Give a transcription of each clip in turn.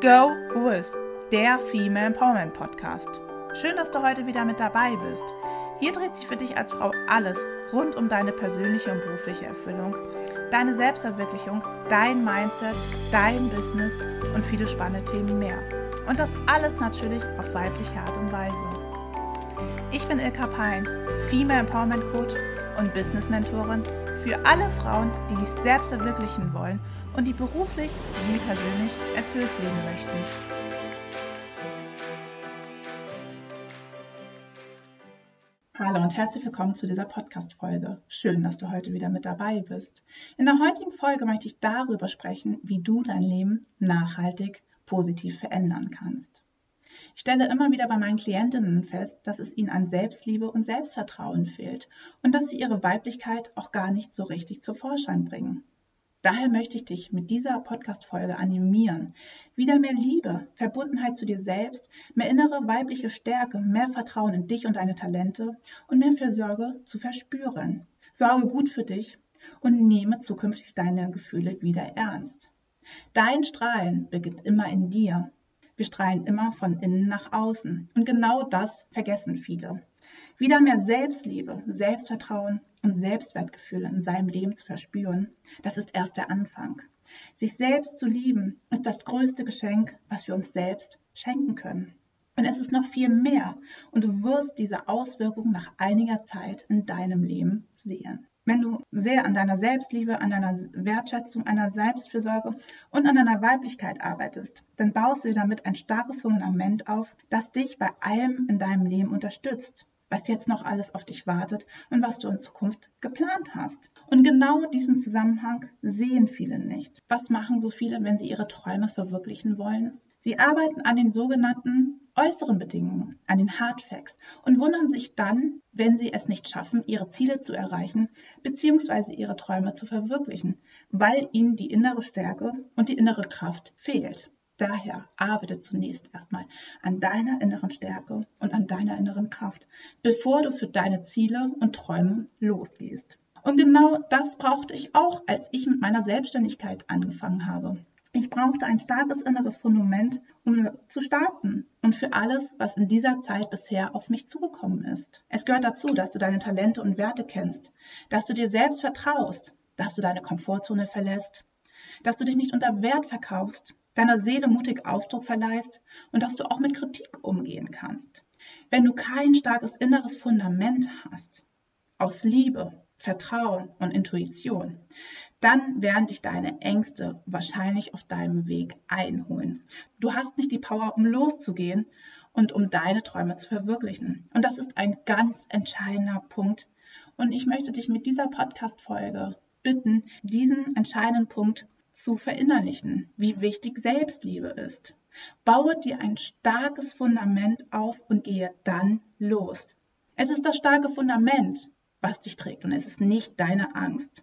Go With, der Female Empowerment Podcast. Schön, dass du heute wieder mit dabei bist. Hier dreht sich für dich als Frau alles rund um deine persönliche und berufliche Erfüllung, deine Selbstverwirklichung, dein Mindset, dein Business und viele spannende Themen mehr. Und das alles natürlich auf weibliche Art und Weise. Ich bin Ilka Pein, Female Empowerment Coach und Business Mentorin für alle Frauen, die sich selbst verwirklichen wollen und die beruflich wie persönlich erfüllt leben möchten. Hallo und herzlich willkommen zu dieser Podcast-Folge. Schön, dass du heute wieder mit dabei bist. In der heutigen Folge möchte ich darüber sprechen, wie du dein Leben nachhaltig positiv verändern kannst. Ich stelle immer wieder bei meinen Klientinnen fest, dass es ihnen an Selbstliebe und Selbstvertrauen fehlt und dass sie ihre Weiblichkeit auch gar nicht so richtig zum Vorschein bringen. Daher möchte ich dich mit dieser Podcast-Folge animieren, wieder mehr Liebe, Verbundenheit zu dir selbst, mehr innere weibliche Stärke, mehr Vertrauen in dich und deine Talente und mehr Fürsorge zu verspüren. Sorge gut für dich und nehme zukünftig deine Gefühle wieder ernst. Dein Strahlen beginnt immer in dir. Wir strahlen immer von innen nach außen. Und genau das vergessen viele. Wieder mehr Selbstliebe, Selbstvertrauen und Selbstwertgefühl in seinem Leben zu verspüren, das ist erst der Anfang. Sich selbst zu lieben, ist das größte Geschenk, was wir uns selbst schenken können. Und es ist noch viel mehr. Und du wirst diese Auswirkungen nach einiger Zeit in deinem Leben sehen. Wenn du sehr an deiner Selbstliebe, an deiner Wertschätzung, an deiner Selbstfürsorge und an deiner Weiblichkeit arbeitest, dann baust du damit ein starkes Fundament auf, das dich bei allem in deinem Leben unterstützt was jetzt noch alles auf dich wartet und was du in Zukunft geplant hast. Und genau diesen Zusammenhang sehen viele nicht. Was machen so viele, wenn sie ihre Träume verwirklichen wollen? Sie arbeiten an den sogenannten äußeren Bedingungen, an den Hard Facts und wundern sich dann, wenn sie es nicht schaffen, ihre Ziele zu erreichen bzw. ihre Träume zu verwirklichen, weil ihnen die innere Stärke und die innere Kraft fehlt. Daher arbeite zunächst erstmal an deiner inneren Stärke und an deiner inneren Kraft, bevor du für deine Ziele und Träume losgehst. Und genau das brauchte ich auch, als ich mit meiner Selbstständigkeit angefangen habe. Ich brauchte ein starkes inneres Fundament, um zu starten und für alles, was in dieser Zeit bisher auf mich zugekommen ist. Es gehört dazu, dass du deine Talente und Werte kennst, dass du dir selbst vertraust, dass du deine Komfortzone verlässt, dass du dich nicht unter Wert verkaufst, deiner Seele mutig Ausdruck verleihst und dass du auch mit Kritik umgehen kannst. Wenn du kein starkes inneres Fundament hast, aus Liebe, Vertrauen und Intuition, dann werden dich deine Ängste wahrscheinlich auf deinem Weg einholen. Du hast nicht die Power, um loszugehen und um deine Träume zu verwirklichen. Und das ist ein ganz entscheidender Punkt. Und ich möchte dich mit dieser Podcast-Folge bitten, diesen entscheidenden Punkt zu verinnerlichen, wie wichtig Selbstliebe ist. Baue dir ein starkes Fundament auf und gehe dann los. Es ist das starke Fundament, was dich trägt und es ist nicht deine Angst.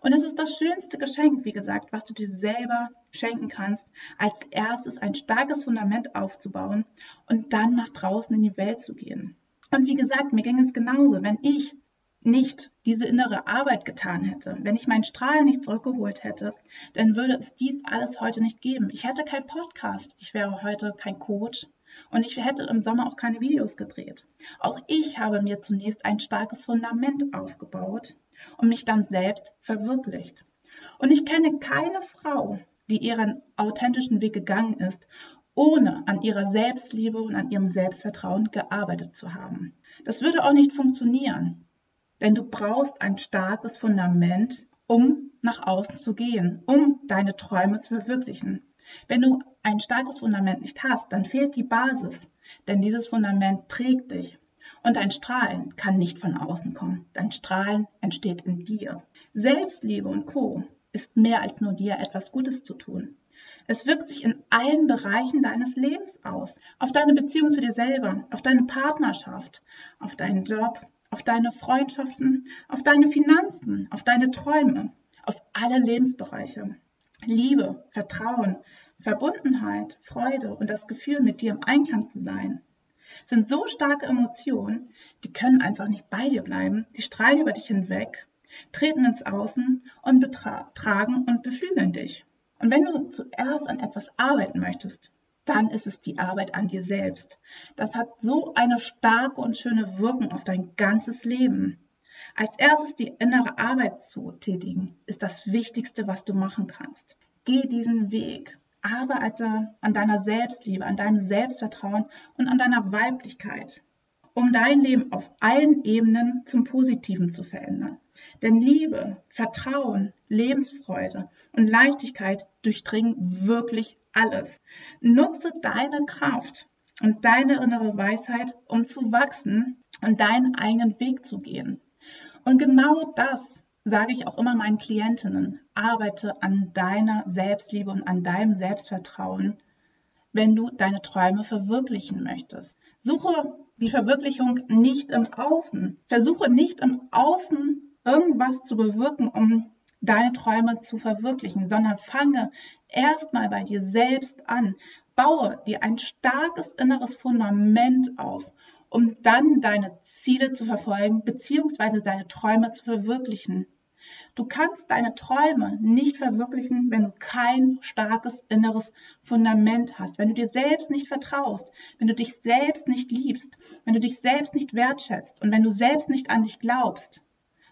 Und es ist das schönste Geschenk, wie gesagt, was du dir selber schenken kannst, als erstes ein starkes Fundament aufzubauen und dann nach draußen in die Welt zu gehen. Und wie gesagt, mir ging es genauso. Wenn ich nicht diese innere Arbeit getan hätte, wenn ich meinen Strahlen nicht zurückgeholt hätte, dann würde es dies alles heute nicht geben. Ich hätte keinen Podcast, ich wäre heute kein Coach und ich hätte im Sommer auch keine Videos gedreht. Auch ich habe mir zunächst ein starkes Fundament aufgebaut und mich dann selbst verwirklicht. Und ich kenne keine Frau, die ihren authentischen Weg gegangen ist, ohne an ihrer Selbstliebe und an ihrem Selbstvertrauen gearbeitet zu haben. Das würde auch nicht funktionieren. Denn du brauchst ein starkes Fundament, um nach außen zu gehen, um deine Träume zu verwirklichen. Wenn du ein starkes Fundament nicht hast, dann fehlt die Basis, denn dieses Fundament trägt dich. Und dein Strahlen kann nicht von außen kommen. Dein Strahlen entsteht in dir. Selbstliebe und Co. ist mehr als nur dir etwas Gutes zu tun. Es wirkt sich in allen Bereichen deines Lebens aus. Auf deine Beziehung zu dir selber, auf deine Partnerschaft, auf deinen Job, auf deine Freundschaften, auf deine Finanzen, auf deine Träume, auf alle Lebensbereiche. Liebe, Vertrauen, Verbundenheit, Freude und das Gefühl, mit dir im Einklang zu sein, sind so starke Emotionen, die können einfach nicht bei dir bleiben. Die strahlen über dich hinweg, treten ins Außen und betragen und beflügeln dich. Und wenn du zuerst an etwas arbeiten möchtest, dann ist es die Arbeit an dir selbst. Das hat so eine starke und schöne Wirkung auf dein ganzes Leben. Als erstes die innere Arbeit zu tätigen, ist das Wichtigste, was du machen kannst. Geh diesen Weg. Arbeite an deiner Selbstliebe, an deinem Selbstvertrauen und an deiner Weiblichkeit, um dein Leben auf allen Ebenen zum Positiven zu verändern. Denn Liebe, Vertrauen, Lebensfreude und Leichtigkeit durchdringen wirklich alles. Nutze deine Kraft und deine innere Weisheit, um zu wachsen und deinen eigenen Weg zu gehen. Und genau das sage ich auch immer meinen Klientinnen. Arbeite an deiner Selbstliebe und an deinem Selbstvertrauen, wenn du deine Träume verwirklichen möchtest. Suche die Verwirklichung nicht im Außen. Versuche nicht im Außen irgendwas zu bewirken, um deine Träume zu verwirklichen, sondern fange erstmal bei dir selbst an. Baue dir ein starkes inneres Fundament auf um dann deine Ziele zu verfolgen bzw. deine Träume zu verwirklichen. Du kannst deine Träume nicht verwirklichen, wenn du kein starkes inneres Fundament hast, wenn du dir selbst nicht vertraust, wenn du dich selbst nicht liebst, wenn du dich selbst nicht wertschätzt und wenn du selbst nicht an dich glaubst.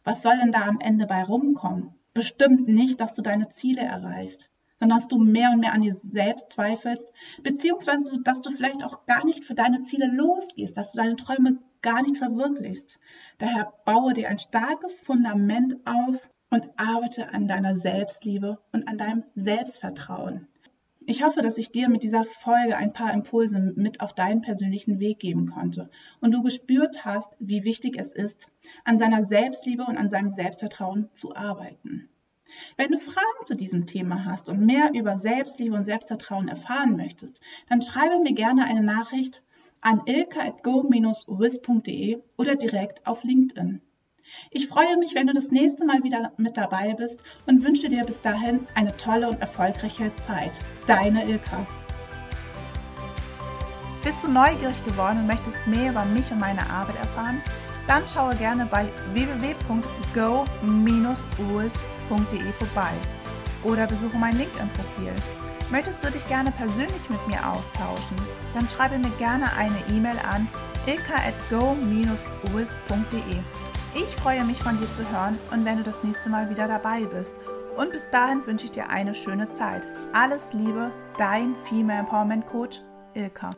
Was soll denn da am Ende bei rumkommen? Bestimmt nicht, dass du deine Ziele erreichst sondern dass du mehr und mehr an dir selbst zweifelst, beziehungsweise dass du vielleicht auch gar nicht für deine Ziele losgehst, dass du deine Träume gar nicht verwirklichst. Daher baue dir ein starkes Fundament auf und arbeite an deiner Selbstliebe und an deinem Selbstvertrauen. Ich hoffe, dass ich dir mit dieser Folge ein paar Impulse mit auf deinen persönlichen Weg geben konnte und du gespürt hast, wie wichtig es ist, an seiner Selbstliebe und an seinem Selbstvertrauen zu arbeiten. Wenn du Fragen zu diesem Thema hast und mehr über Selbstliebe und Selbstvertrauen erfahren möchtest, dann schreibe mir gerne eine Nachricht an ilka.go-wiz.de oder direkt auf LinkedIn. Ich freue mich, wenn du das nächste Mal wieder mit dabei bist und wünsche dir bis dahin eine tolle und erfolgreiche Zeit. Deine Ilka. Bist du neugierig geworden und möchtest mehr über mich und meine Arbeit erfahren? Dann schaue gerne bei www.go-wiz.de vorbei oder besuche mein LinkedIn-Profil. Möchtest du dich gerne persönlich mit mir austauschen? Dann schreibe mir gerne eine E-Mail an ilka.go-wiz.de. Ich freue mich von dir zu hören und wenn du das nächste Mal wieder dabei bist. Und bis dahin wünsche ich dir eine schöne Zeit. Alles Liebe, dein Female Empowerment Coach Ilka.